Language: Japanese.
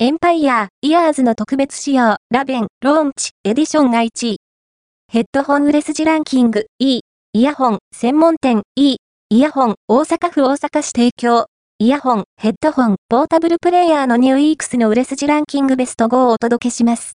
エンパイアイヤーズの特別仕様ラベンローンチエディションが1位。ヘッドホン売れ筋ランキング E。イヤホン専門店 E。イヤホン大阪府大阪市提供。イヤホン、ヘッドホン、ポータブルプレイヤーのニューイークスの売れ筋ランキングベスト5をお届けします。